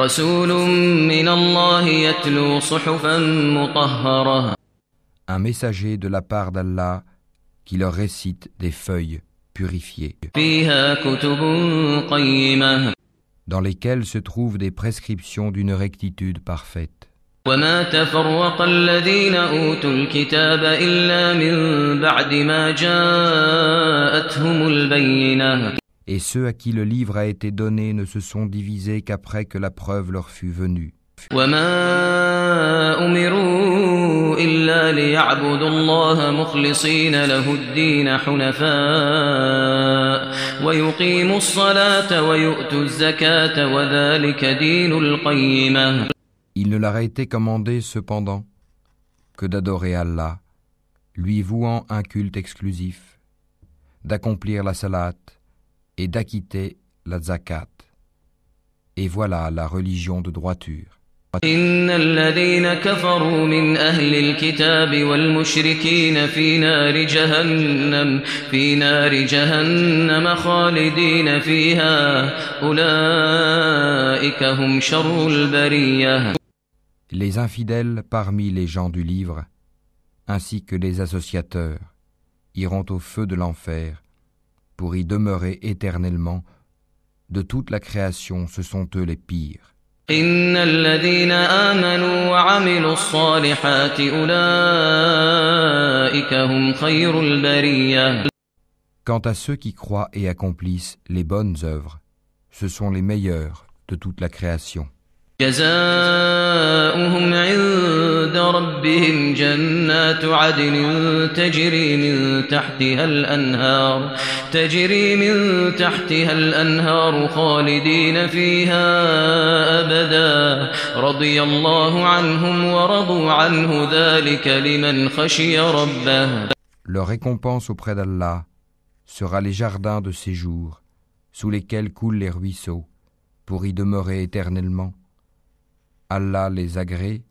رسول من الله يتلو صحفا مطهرة Un messager de la part d'Allah qui leur récite des feuilles purifiées, فيها كتب قيمة dans lesquelles se trouvent des prescriptions d'une rectitude parfaite. وما تفرق الذين أوتوا الكتاب إلا من بعد ما جاءتهم البينة et ceux à qui le livre a été donné ne se sont divisés qu'après que la preuve leur fut venue. Il ne leur a été commandé cependant que d'adorer Allah, lui vouant un culte exclusif, d'accomplir la salate, et d'acquitter la zakat. Et voilà la religion de droiture. إن الذين كفروا من أهل الكتاب والمشركين في نار جهنم في نار جهنم خالدين فيها أولئك هم شر البرية Les infidèles parmi les gens du livre, ainsi que les associateurs, iront au feu de l'enfer pour y demeurer éternellement. De toute la création, ce sont eux les pires. إن الذين آمنوا وعملوا الصالحات أولئك هم خير البرية Quant à ceux qui croient et accomplissent les bonnes œuvres, ce sont les meilleurs de toute la création. جزاؤهم عند ربهم جنات عدن تجري من تحتها الأنهار تجري من تحتها الأنهار خالدين فيها أبدا رضي الله عنهم ورضوا عنه ذلك لمن خشي ربه Leur récompense auprès d'Allah sera les jardins de séjour, sous lesquels coulent les ruisseaux, pour y demeurer éternellement. Allah les agrée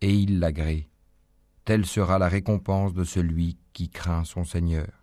et il l'agrée. Telle sera la récompense de celui qui craint son Seigneur.